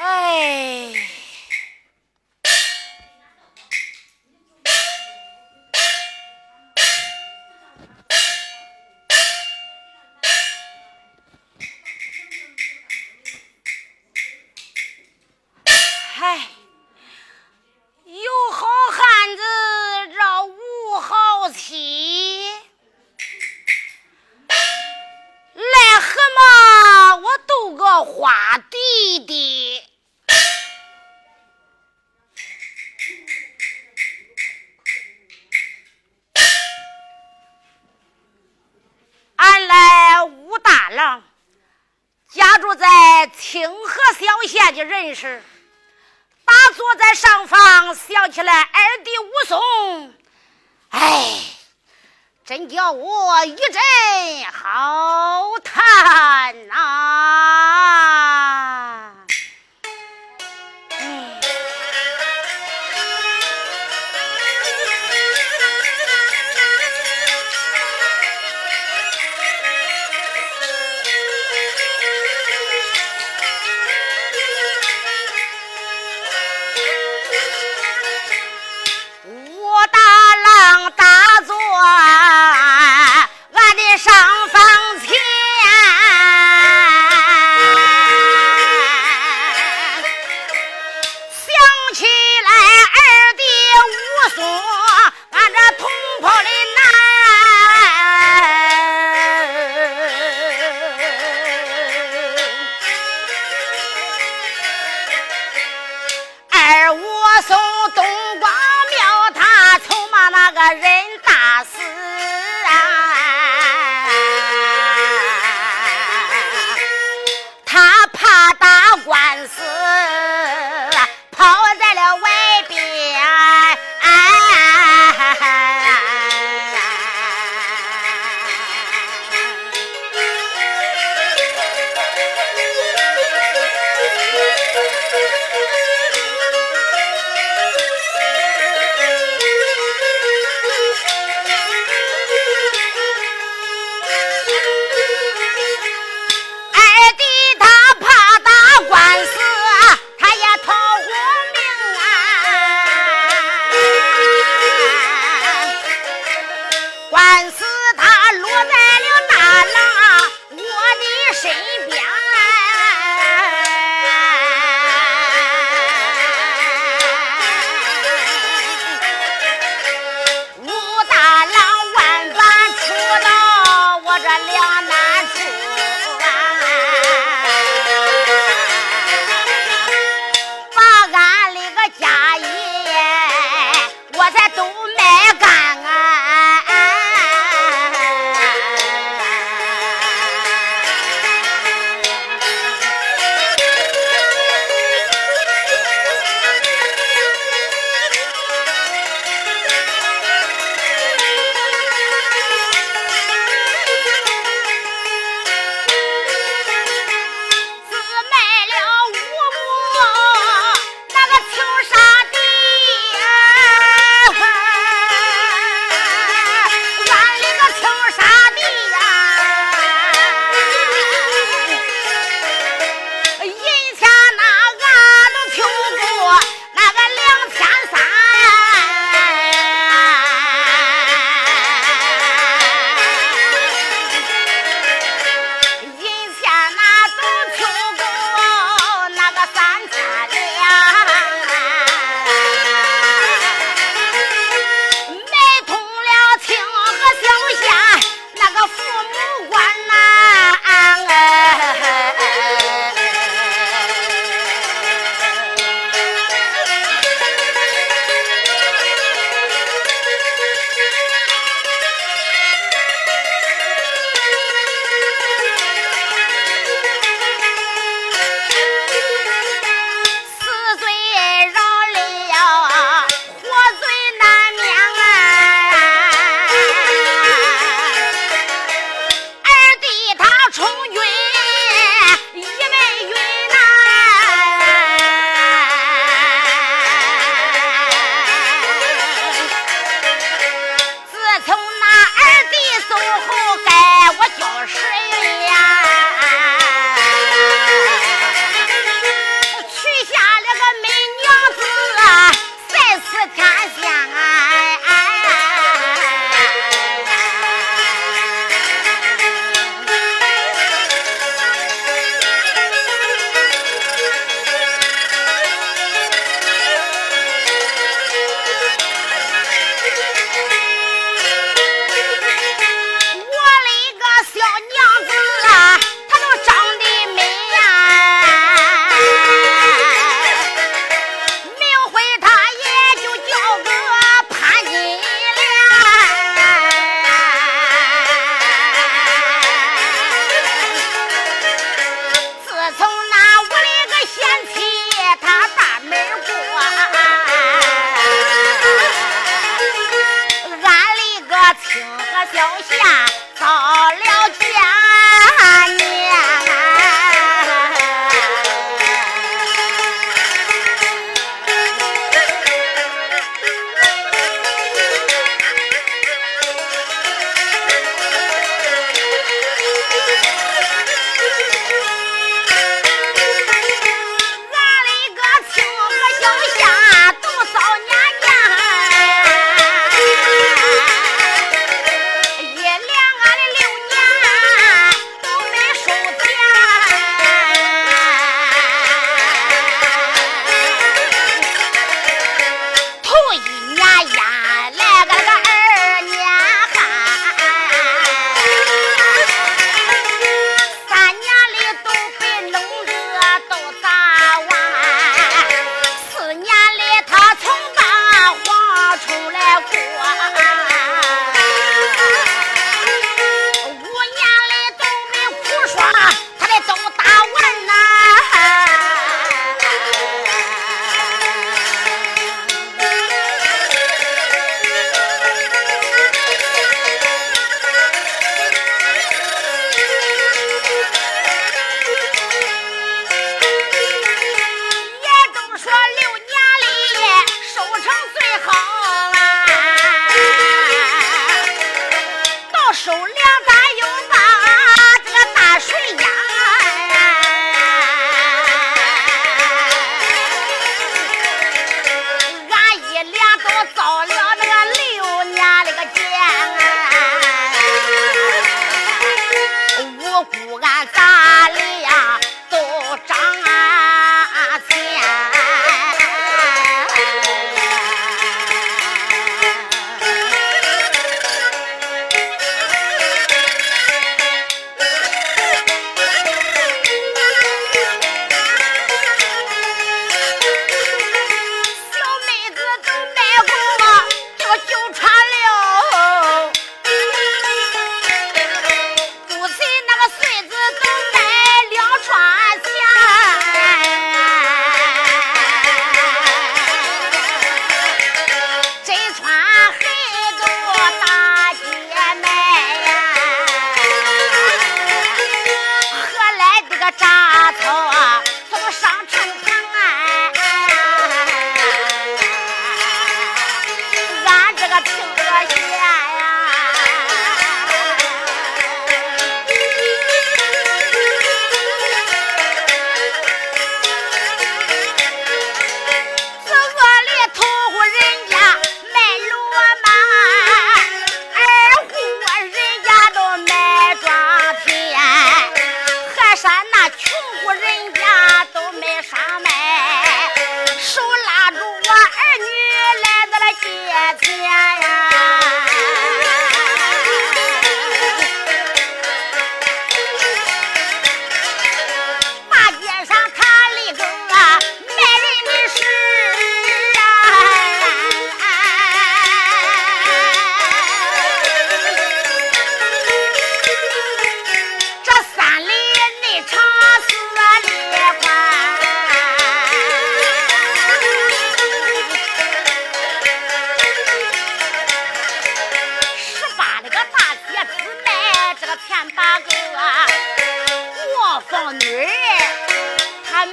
哎。弟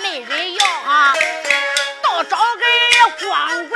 没人要啊，倒找给光棍。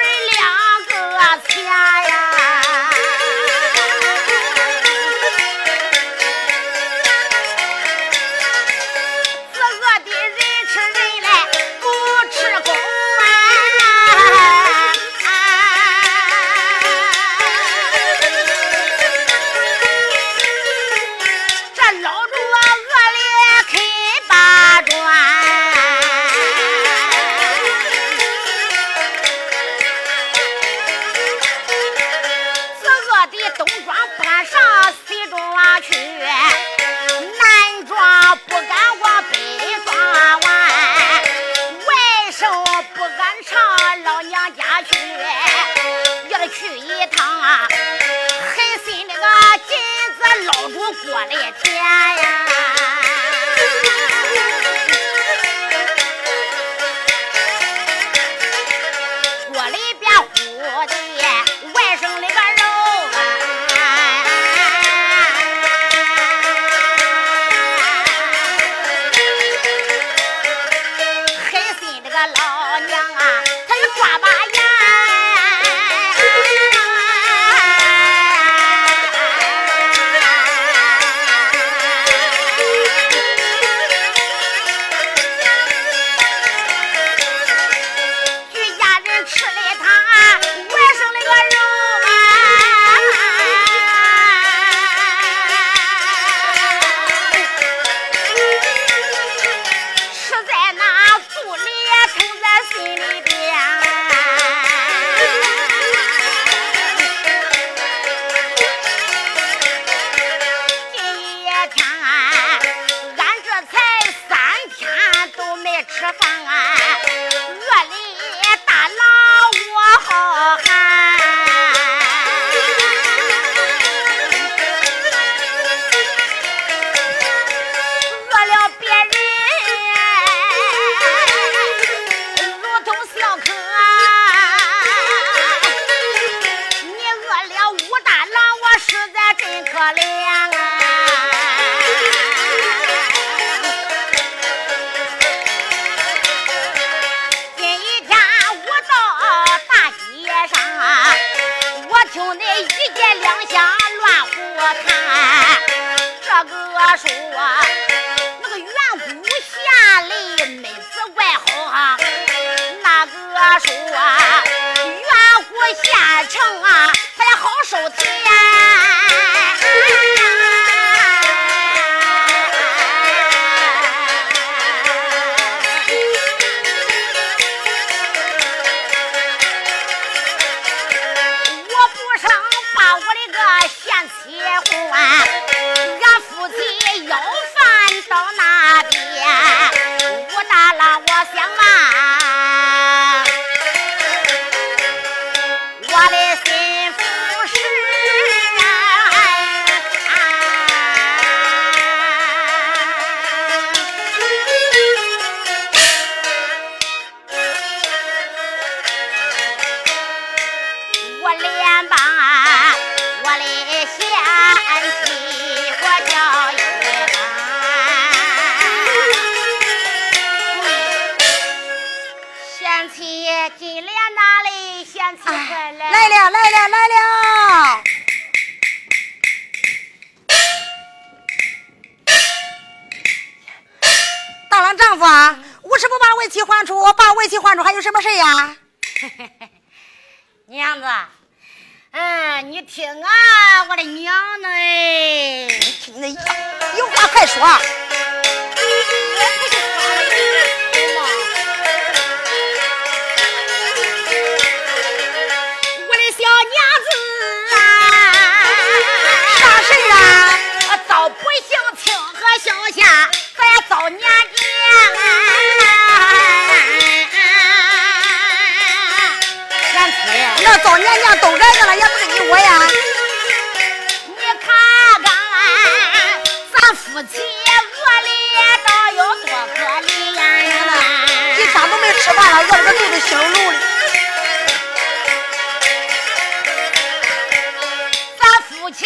咱夫妻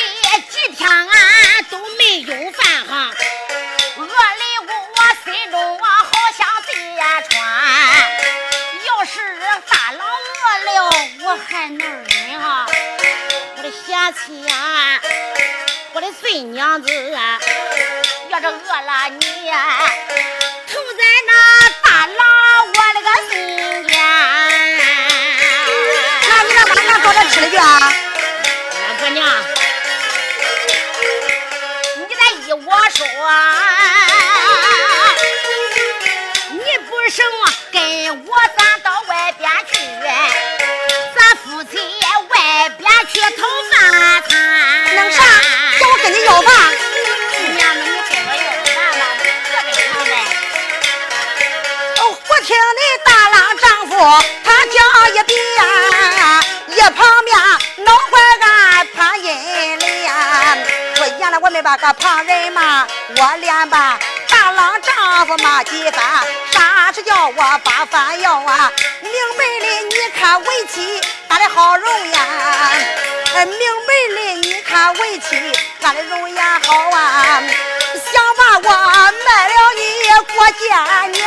几天啊都没有饭哈，饿的我心中啊好像地穿。要是大郎饿了我还能忍哈？我的贤妻啊，我的孙娘子啊，要是饿了你，投在那大郎我那个心间。那你让大娘找点吃的去啊？姑娘，你不生跟我咱到外边去，咱夫妻外边去讨饭餐。弄啥？叫我跟你要饭？娘们，你跟我要饭了，可得常在。哦，我听你大郎丈夫他叫一遍，一旁个旁人骂，我连把大郎丈夫骂几番，啥是叫我把饭要啊？明白的，你看为妻俺的好容颜，明白的，你看为妻俺的容颜好啊，想把我卖了你过见年。娘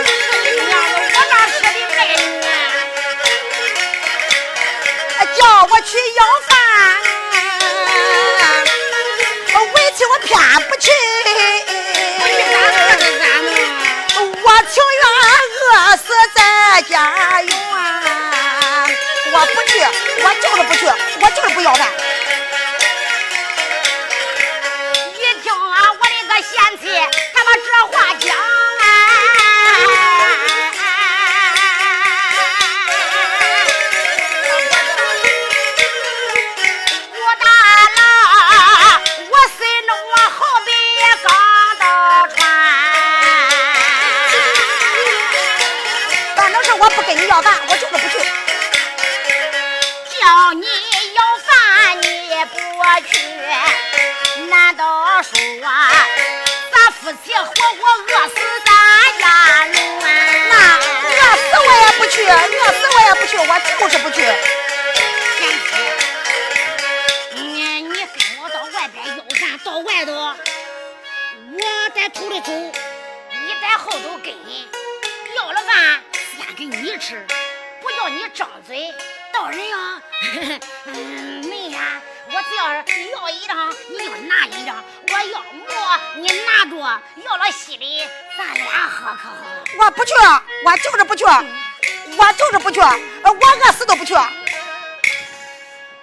们，我哪说的卖你？叫我去要饭，我偏不去，我情愿饿死在家园。我不去，我就是不去，我就是不要饭。要饭，我就是不去。叫你要饭你不去，难道说咱夫妻活活饿死咱家人？那饿死我也不去，饿死我也不去，我就是不去。你你跟我到外边要饭，到外头，我在头里走，你在后头跟，你吃，不叫你张嘴。到人呀，嗯，没呀，我只要是要一张，你就拿一张；我要馍，你拿着，要了稀的，咱俩喝可好？我不去，我就是不去，我就是不去，呃我饿死都不去，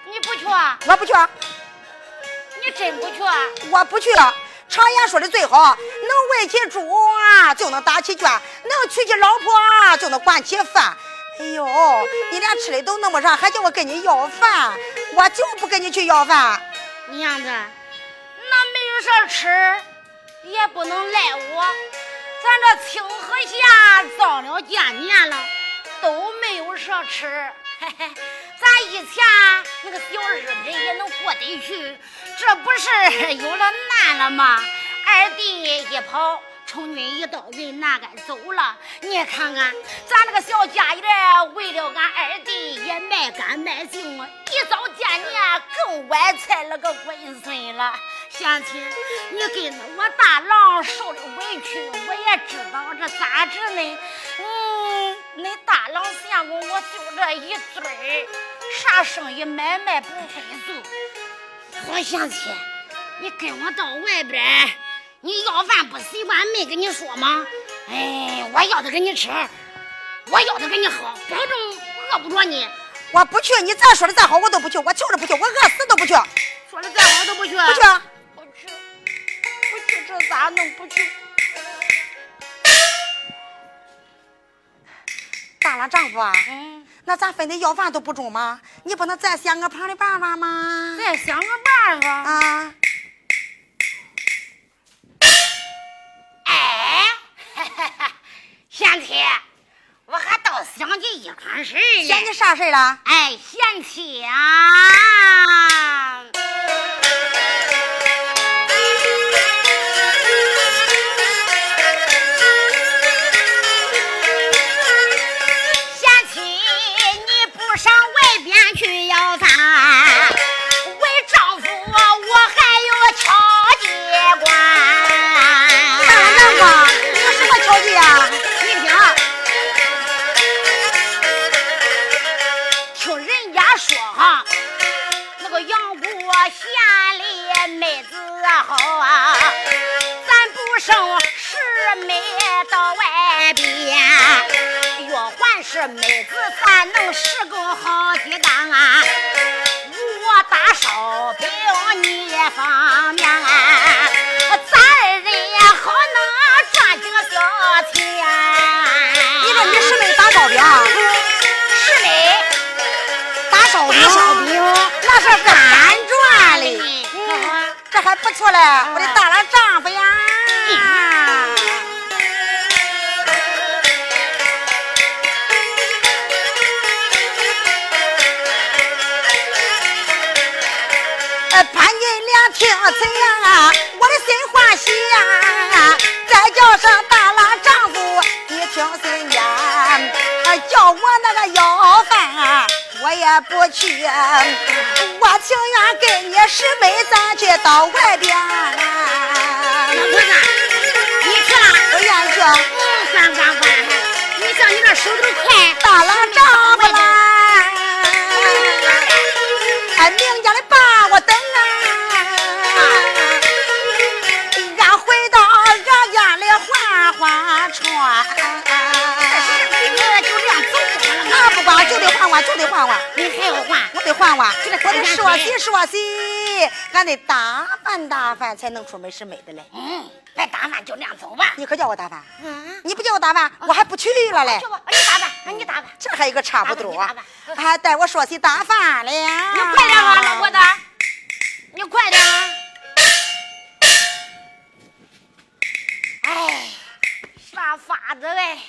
你不去，我不去，你真不去？我不去。常言说的最好，能喂起猪啊，就能打起圈；能娶起老婆啊，就能管起饭。哎呦，你连吃的都弄不上，还叫我跟你要饭，我就不跟你去要饭。娘子，那没有啥吃，也不能赖我。咱这清河县遭了建年了，都没有啥吃。嘿嘿，咱以前那个小日子也能过得去，这不是 有了难了吗？二弟一跑。充军一到云南该走了，你看看咱那个小家园，为了俺二弟也卖干卖净，一早见年更歪菜了个龟孙了。贤亲，你跟着我大郎受的委屈，我也知道这咋治呢？嗯，恁大郎相公我就这一嘴儿，啥生意买卖不会做。好贤妻，你跟我到外边。你要饭不习惯，没跟你说吗？哎，我要的给你吃，我要的给你喝，保证饿不着你。我不去，你再说的再好，我都不去，我就是不去，我饿死都不去。说的再好都不去，不去，不去，不去，这咋弄？不去。大了丈夫啊，嗯，那咱非得要饭都不中吗？你不能再想个旁的办法吗？再想个办法啊。哎 贤妻，我还倒想起一款事来。想起啥事了？哎，贤妻啊！爹。我情愿跟你师妹咱去到外边。洗说洗，俺得打扮打扮才能出门是美的嘞。嗯，别打扮，就那样走吧。你可叫我打扮？嗯，你不叫我打扮，我还不去了嘞。去吧，你打扮，你打扮。这还有个差不多，还带我说起打饭了。你快点啊，老婆子，你快点啊！哎，啥法子嘞？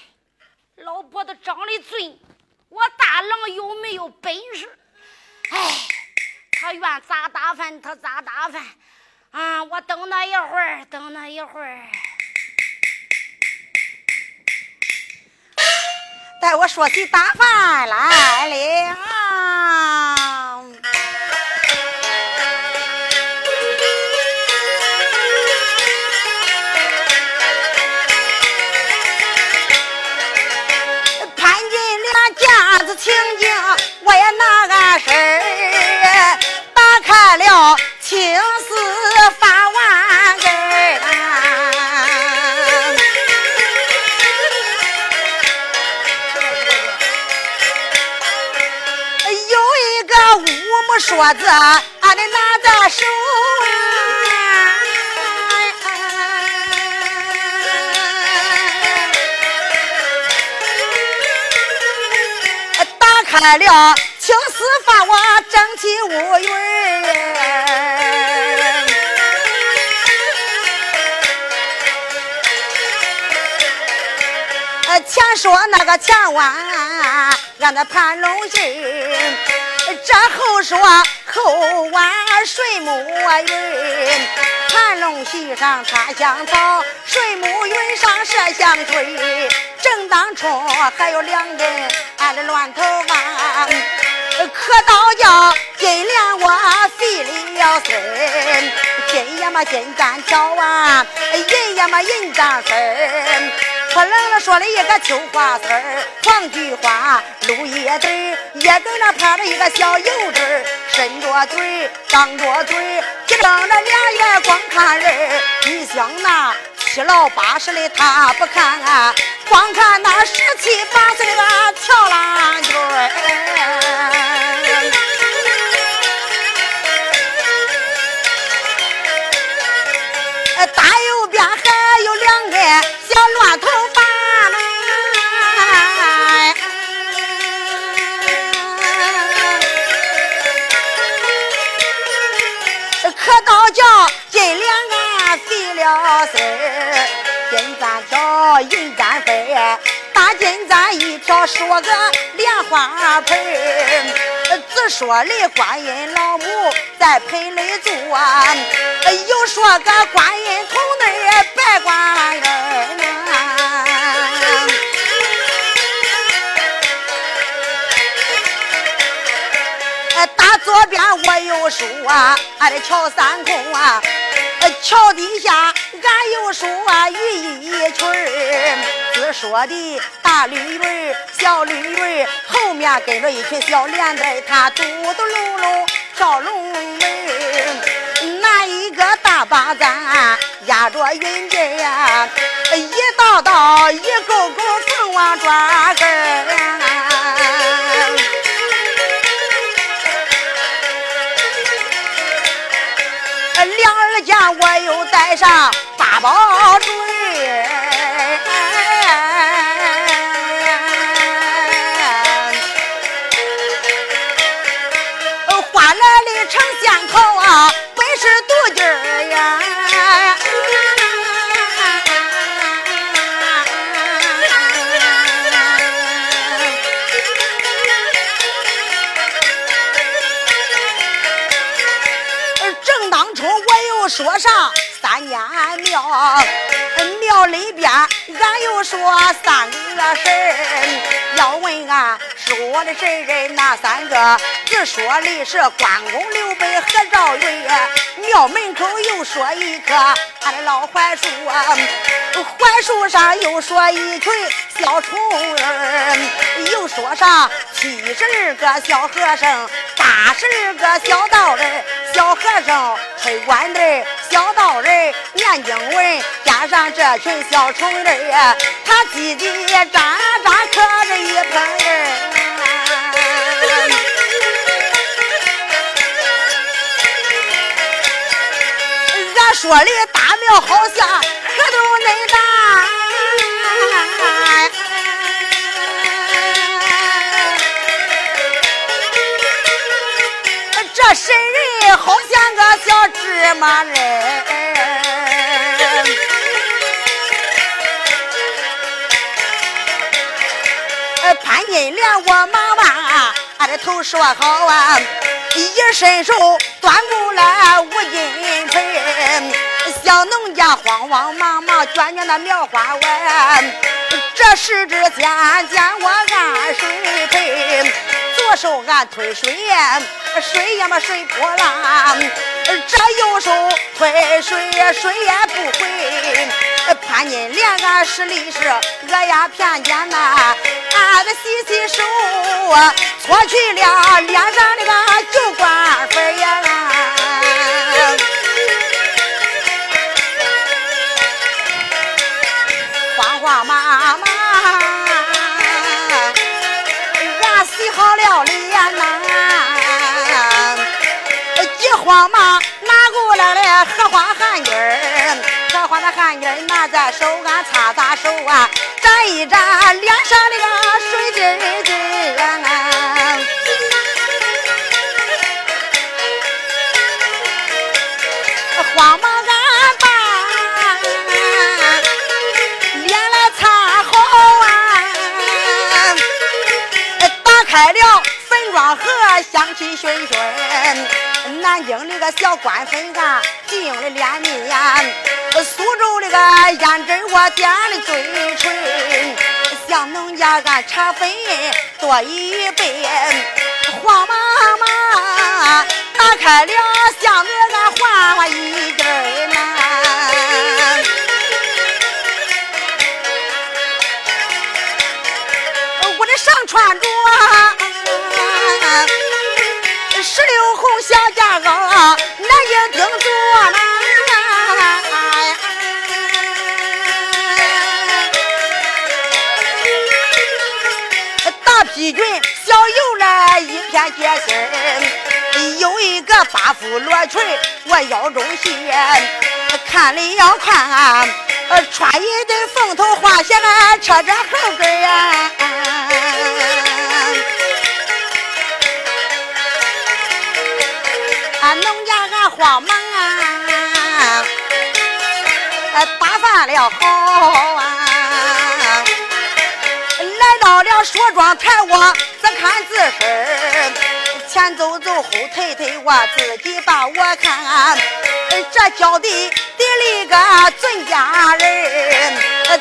老婆子长得俊，我大郎有没有本事？哎，他愿咋打饭他咋打饭啊！我等他一会儿，等他一会儿。待我说起打饭来了。潘金莲架子情景，我也拿个事，说子，俺得拿在手啊。打开了青丝发我整起乌云儿。呃，前说那个前弯，俺那盘龙信儿，这后说后弯水母云，盘龙席上插香草，水母云上射香吹，正当初还有两根俺的乱头发，可倒叫金莲我费了心，金呀嘛金簪条啊，银呀嘛银簪丝儿。可冷了说了一个秋花丝儿，黄菊花绿叶子儿，叶根上趴着一个小油子儿，伸着嘴，张着嘴，只睁着俩眼光看人儿。你想那七老八十的他不看啊，光看那十七八岁的个跳浪军儿。大右边还有两个小乱头金簪挑，银簪飞，大金簪一条，说个莲花盆，只说的观音老母在盆里坐，又说个观音童儿白观音。打左边我有书啊，俺的桥三空啊，桥底下俺有书啊，雨衣裙儿，只说的大绿云儿、小绿云儿，后面跟着一群小莲子他，嘟嘟噜噜跳龙门儿，那一个大把咱压着云间呀，一道道一沟沟凤凰抓根儿。两耳间我又带上八宝坠，换来的成仙桃啊，本是毒劲儿呀。正当初我又说啥庙，庙里边俺又说三个神儿，要问俺说的神人哪三个？只说的是关公、刘备和赵云。庙门口又说一棵俺的老槐树，槐树上又说一群小虫儿，又说上七十二个小和尚，八十二个小道人。小和尚吹管子，小道人念经文，加上这群小虫人呀，他叽叽喳喳可着一盆俺说的大庙好像可都恁大。这神人好像个小芝麻人，潘金莲我忙完，俺的头说好啊，一伸手端过来五金盆，小农家慌慌忙忙卷卷那苗花丸，这时之间见我按水盆，左手俺推水呀。水呀嘛水波浪，这右手推水水也不回。潘金莲俺是力是鹅呀片间呐，俺的洗洗手，搓去了脸上的个酒罐粉呀。慌忙拿过来了荷花汗巾儿，荷花的汗巾儿拿在手，俺擦擦手啊，沾一沾脸上那个水滴滴啊。慌忙俺把脸来擦好啊，打开了粉妆盒，香气熏熏。南京那个小官粉啊，进的脸面；苏州那个胭脂我点的嘴唇，像农家俺茶粉多一倍。黄妈妈打开了箱子，俺换了一件儿呐。我的上穿着。刘红小夹袄，南京钉着呢。大皮裙小油来一片结心有一个八幅罗裙我腰中系，看里要看，穿一对凤头花鞋，扯着后跟呀。农家俺慌忙啊，打扮了好啊，来到了梳妆台，我自看自身，前走走，后退退，我自己把我看，这脚底底里个尊家人，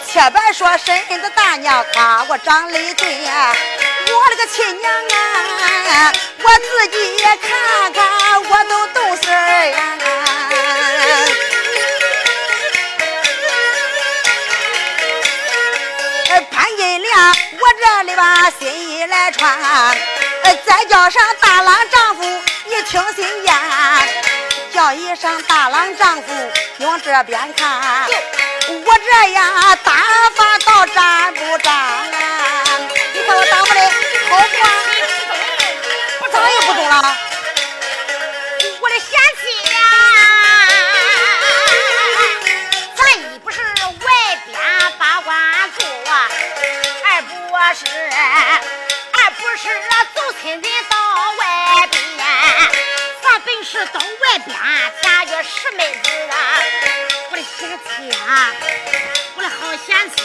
切别说身子大娘夸我长得俊呀。我的个亲娘啊！我自己也看看，我都懂事儿呀。潘金莲，我这里把心意来传，再叫上大郎丈夫，你听心言。叫一声大郎丈夫，你往这边看，我这样打发到站不站？你看我打发的好不？不咋又不中了？是到外边嫁个十妹子啊，我的贤妻啊，我的好贤妻，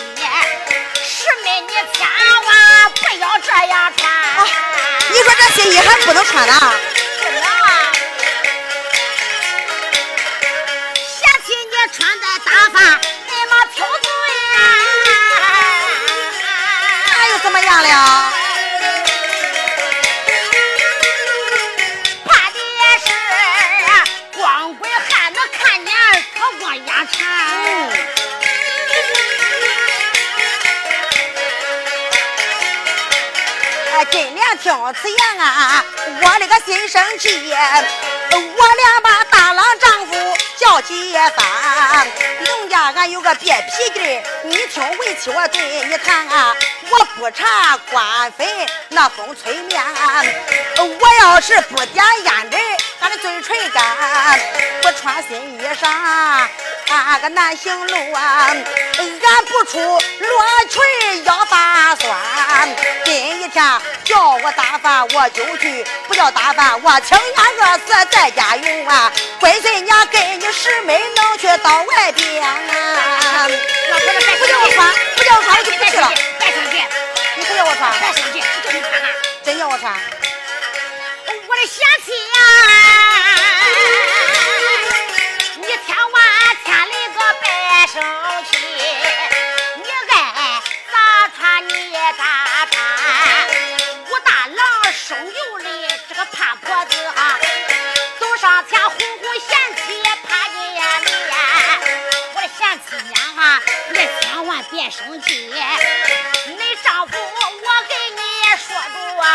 十妹你千万不要这样穿。你说这新衣还不能穿呢？不能啊，贤妻你穿的打扮那么挑嘴呀，那又怎么样了？真连听此言啊，我的个心生气，我俩把大郎丈夫叫几番。农家俺有个别脾气，你听为妻我对你谈啊，我不查官非那风吹面，我要是不点烟的，俺的嘴唇干，不穿新衣裳。俺个难行路啊，俺不出罗裙腰发酸。今一天叫我打饭我就去，不叫打饭我情愿饿死在家用啊。闺孙娘跟你师妹能去到外边啊？老婆子别不叫我穿，不叫我穿我就不去了。别生气，你不叫我穿，别生气，就你看看，真叫我穿。我的贤妻呀，郎生有的这个怕婆子啊，走上前哄哄贤妻趴你眼里，我的贤妻娘啊，你千万别生气，你丈夫我给你说不完，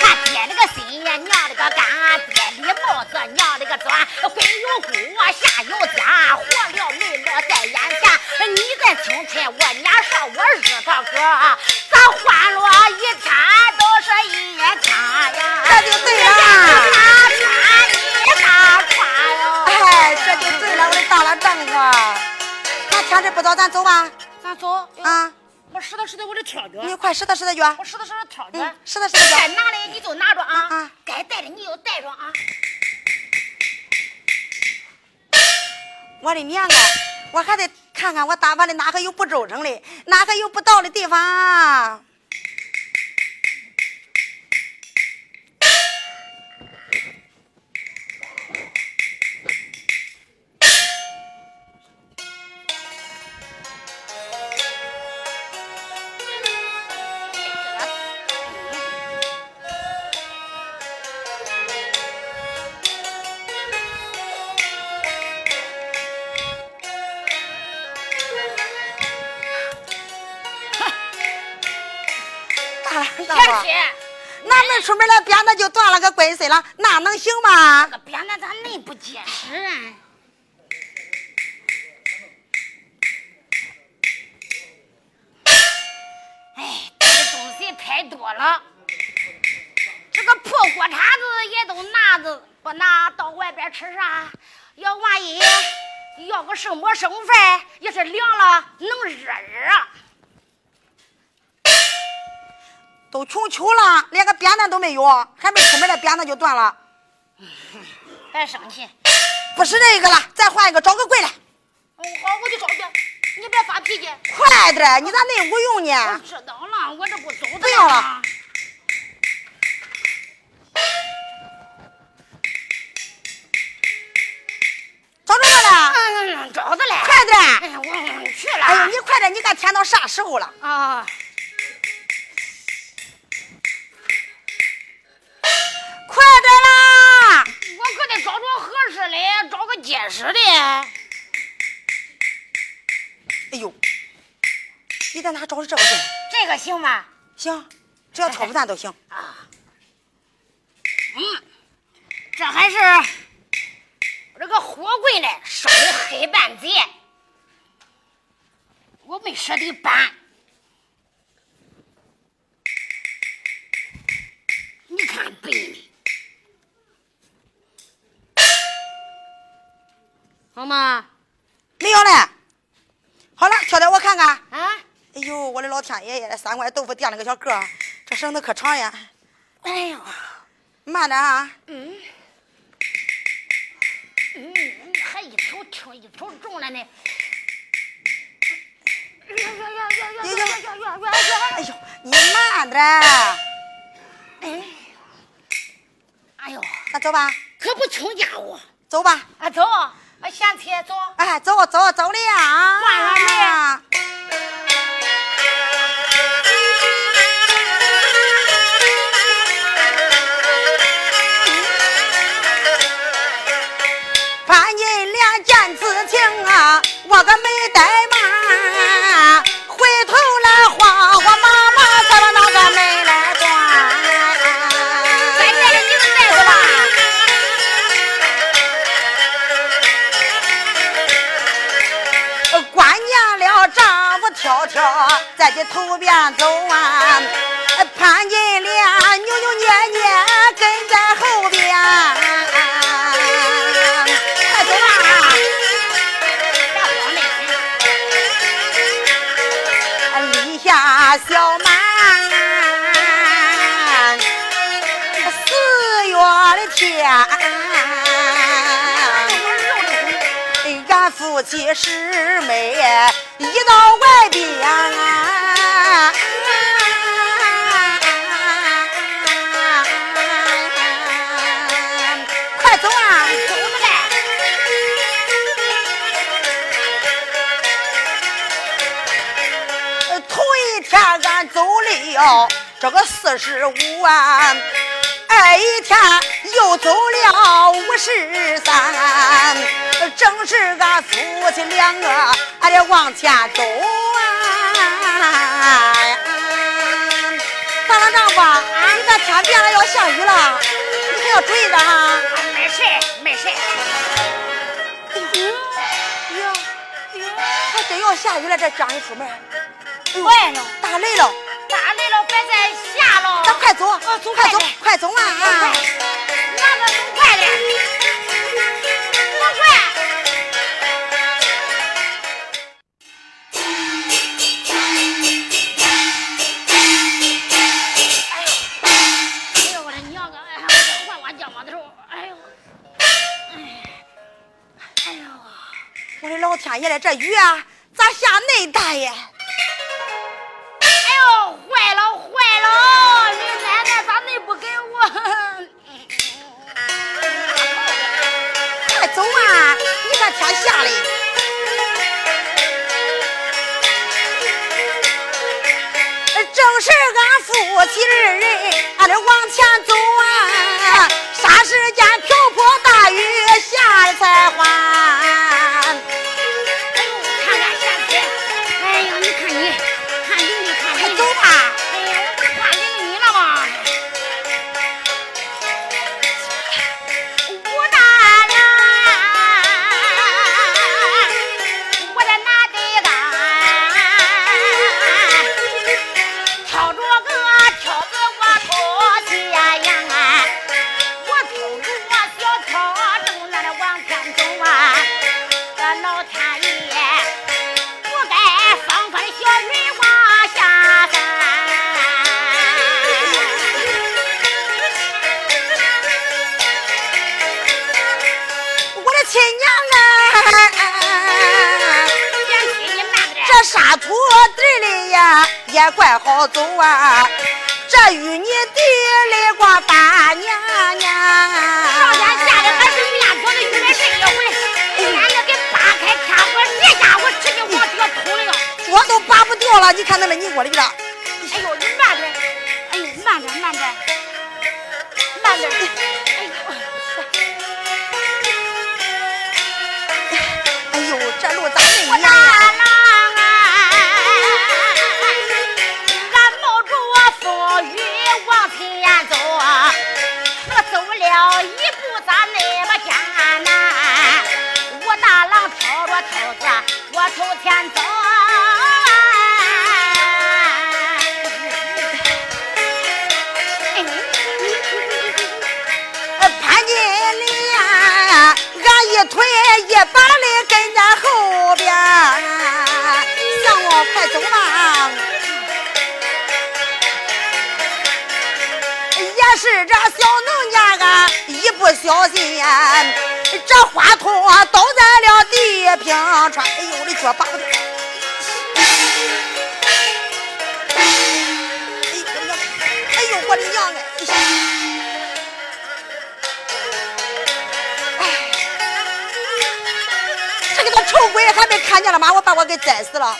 看爹那个心呀，娘那个肝，爹的帽子，娘那个钻，闺有锅，下有家，活了没落在眼前，你在青春，早，咱走吧。咱走啊，我拾掇拾掇我的挑挑，你快拾掇拾掇去我。拾掇拾掇挑卷嗯，，拾掇拾掇该。拿的你就拿着啊啊，该带的你就带着啊。我的娘啊！我还得看看我打扮的哪个有不周正的，哪个有不到的地方。大不结实啊？哎，这个东西太多了，这个破锅铲子也都拿着，不拿到外边吃啥？要万一要个什么剩饭，也是凉了能热热。都穷秋了，连个扁担都没有，还没出门的扁担就断了。别生气，不是这个了，再换一个，找个贵的，哦好，我就找去，你别发脾气。快点！你咋那无用呢我呢？知道了，我这不走的不要了。找着了嘞，嗯，找着嘞。快点！哎呀，我去了。哎呦，你快点！你看天到啥时候了？啊，快点啦！我可得找着合适的，找个结实的。哎呦，你在哪找的这个柜？这个行吗？行，只要挑不断都行。啊，嗯，这还是这个火棍呢烧的黑半截，我没舍得搬。你看好吗？没有了。好了，挑挑我看看。啊！哎呦，我的老天爷爷，三块豆腐垫了个小个，这绳子可长呀。哎呦，慢点啊。嗯。嗯，还一头轻一头重了呢。哎呦，哎呦，你慢点。哎，哎呦，那走吧。可不轻家伙。走吧。啊，走。哎下车走哎走走走了呀俺夫妻师妹。一到外边，快走啊！走了呗。头一天俺走了这个四十五万，二一天又走了五十三，正是咱夫妻两个。俺得往前走啊！大老丈夫，你看天变了，要下雨了，你可要注意着哈。没事，没事。雨呀，还真要下雨了，这刚一出门，坏了，打雷了，打雷了，别再下了。咱快走，快走，快走嘛！啊！那个走快点，老天爷的，这雨啊，咋下那大呀？哎呦，坏了坏了！你奶奶咋恁不给我？快走啊！你看天下嘞。正是俺夫妻二人，俺得往前走啊！啥时间也怪好走啊！这与你地里过半年年。上天下的还是面坨的雨来这一回，俺这给扒开天河，这家伙直接往这捅了，我都扒不掉了。你看那个泥锅里边。哎呦，你慢点！哎呦，慢点，慢点，慢点！哎呦，哎呦，这路咋这样？走前走。潘金莲，俺一腿一把的跟在后边，向我快走吧。也是这小农家啊，一不小心，这花筒想穿。哎呦，我的脚拔不得！哎呦，我的娘哎！这个臭鬼还没看见了吗？我把我给宰死了！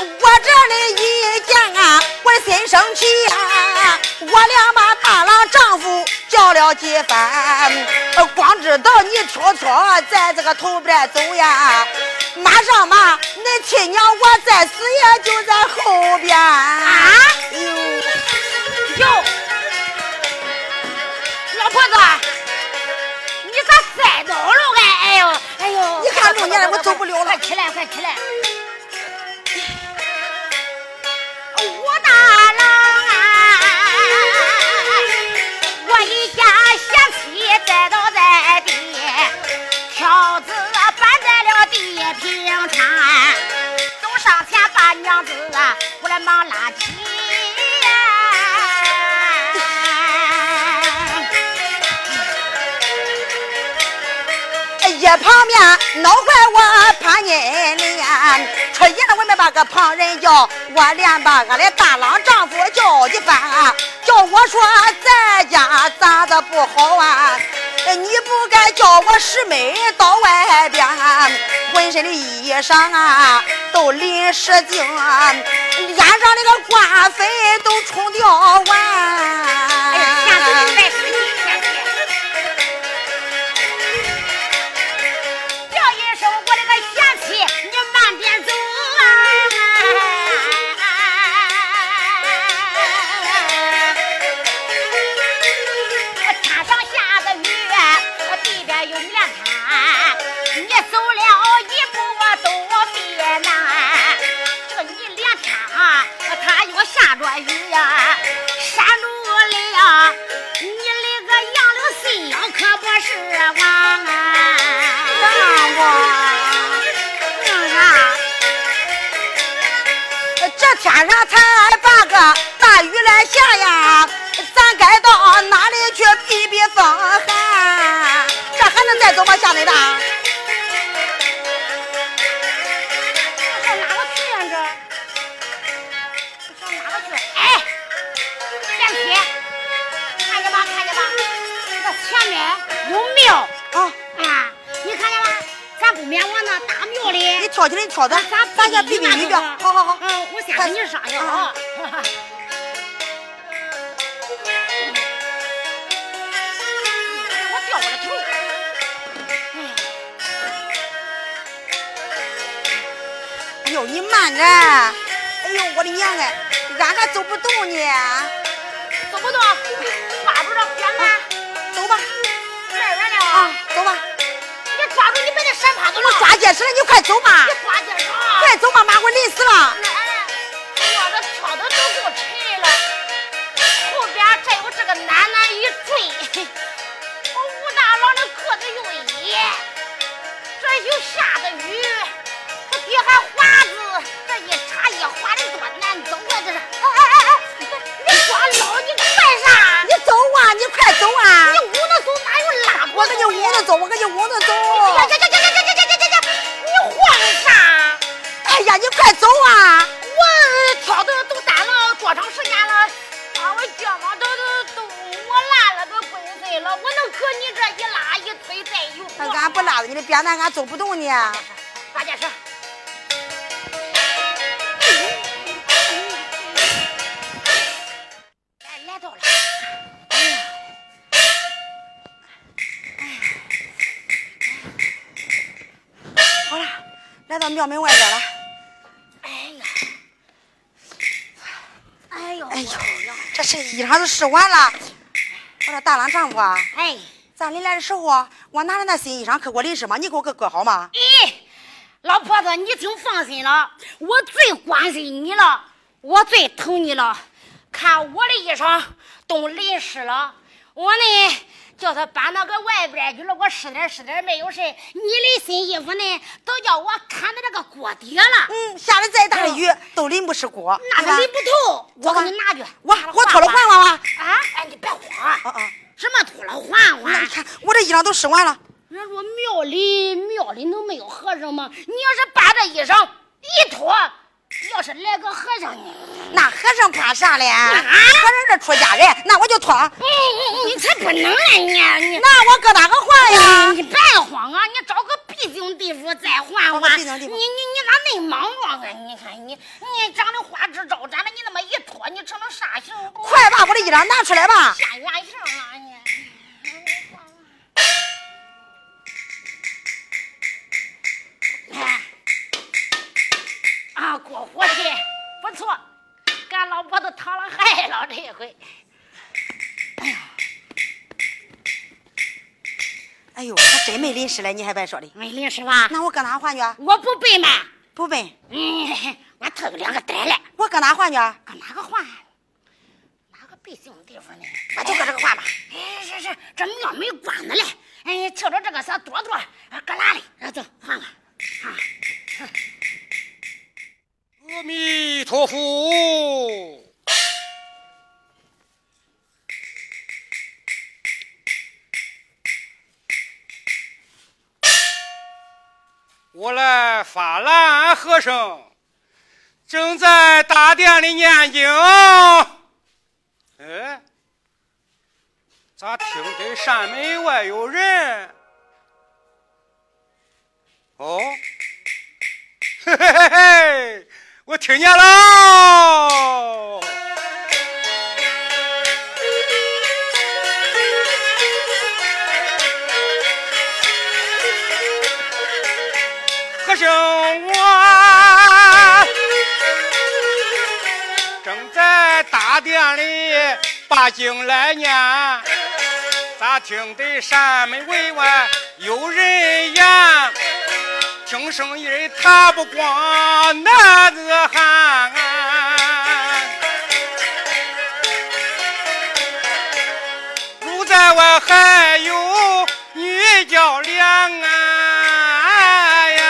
我这里一见啊，我的心生气呀！我俩把大郎丈夫叫了几番，光知道你悄悄在这个头边走呀，马上嘛，恁亲娘我再死也就在后边。啊！哟哟，老婆子，你咋摔倒了？哎哎呦哎呦！你看中年了，我走不了了。快起来，快起来！大郎啊，我一家下妻栽倒在地，挑子绊在了地平川，走上前把娘子过来忙拉起呀，一旁边。闹坏我潘金莲，出言了外面把个旁人叫，我连把俺的大郎丈夫叫一番，叫我说在家咋的不好啊？你不该叫我师妹到外边，浑身的衣裳啊都淋湿净，脸上那个瓜粉都冲掉完。下来的？上哪个去呀？这上哪个去？哎，贤妻，看见吧，看见吧，这前面有庙啊，啊，你看见吗？咱不免往那大庙里你。跳起来，你跳的，咱咱先避避雨去。好好好，嗯，我先给你上药啊。呦，你慢着！哎呦，我的娘哎，俺还走不动呢。走不动，抓住这边门，走吧，这儿了啊啊！，走吧。你抓住你把那山趴子我了，抓结实了，你快走吧你，抓紧上。快走吧，妈，我累死了。哎，我这挑的都够沉了，后边再有这个奶奶一追，我武大郎的个子又野，这又下我跟你捂着走，我跟你捂着走。呀呀呀呀呀呀呀呀呀呀！你慌啥？哎呀，你快走啊！我挑的都担了多长时间了？啊我肩膀都都都磨烂了，都崩碎了。我能搁你这一拉一推再一那晃。俺不拉着你的扁担，俺走不动呢。庙门外边了。哎呀，哎呦，哎呦，这身衣裳都湿完了。我说大郎丈夫啊，哎，咱临来的时候，我拿着那新衣裳去给我淋湿吗？你给我给搁好吗？哎，老婆子，你请放心了，我最关心你了，我最疼你了。看我的衣裳都淋湿了，我呢叫他搬到个外边去了，我湿点湿点没有事。你的新衣服呢，都叫我看到这个锅底了。嗯，下的再大的雨都淋不湿锅，那是淋不透。我给你拿去，我我脱了换换啊！哎，你别慌，啊啊，什么脱了换换？你看我这衣裳都湿完了。人说庙里庙里能没有和尚吗？你要是把这衣裳一脱。要是来个和尚呢？那和尚怕啥嘞？和尚是出家人，那我就脱。你你，你才不能呢！你你那我搁哪个换呀？你别慌啊！你找个僻静地方再换换。你你你咋那莽撞啊？你看你你长得花枝招展的，你那么一脱，你成了啥形？快把我的衣裳拿出来吧！现原形了你。啊，过火气不错，俺老婆子淌了害了这一回。哎呀，哎呦，还真没淋湿了，你还别说的，没淋湿吧？那我搁哪换去？我不笨吗？不笨。嗯，我偷有两个袋嘞。我搁哪换去？搁哪个换？哪个背心的地方呢？那就搁这个换吧。哎，是是，这庙没关着嘞。哎，瞧着这个小朵朵，搁哪里？走，换换。啊。阿弥陀佛，我来发兰和尚正在大殿里念经。哎，咋听这山门外有人？哦，嘿嘿嘿嘿。我听见了，和尚我正在大殿里把经来念，咋听得山门外有人言？听声音，他不光男子汉，路在外还有女教练啊呀！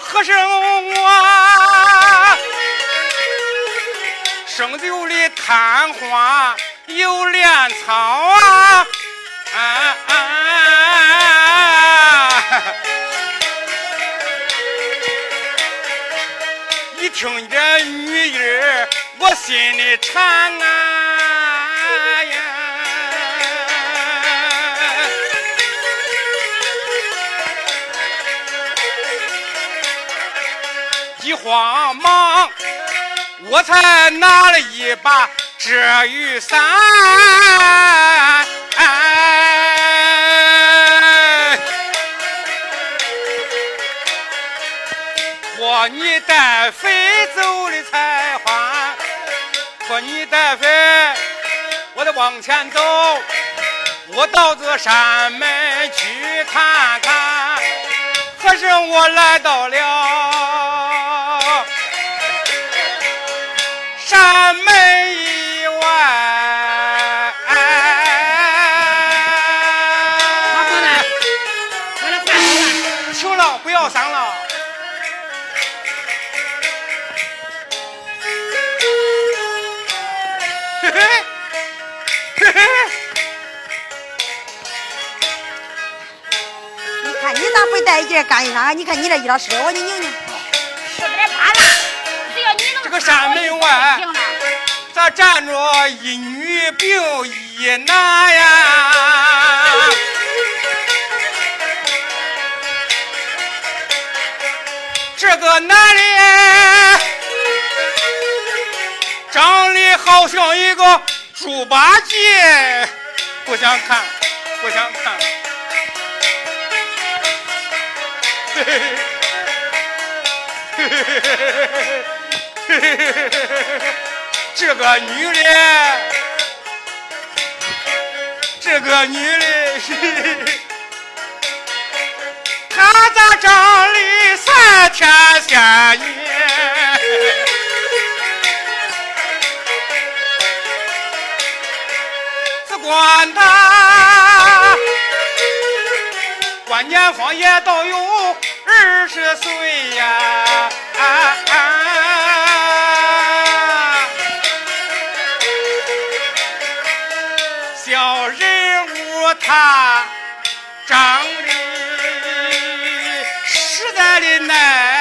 和尚看花有莲草啊！一听这女音儿，我心里馋啊呀！一慌忙。我才拿了一把遮雨伞，托你带飞走的才还，托你带飞，我得往前走，我到这山门去看看，可是我来到了。山门以外，老婆子，我来看了。求了，不要伤了。嘿嘿，嘿嘿。你看你咋不带一件干衣裳？你看你这衣裳湿的，我给你拧拧。山门外，咋站着一女并一男呀？这个男的长得好像一个猪八戒，不想看，不想看。嘿嘿嘿，嘿嘿嘿嘿嘿嘿。这个女的这个女的，她咋长得三天三夜？只管他关年方也都有二十岁呀！小人物他长得实在的难。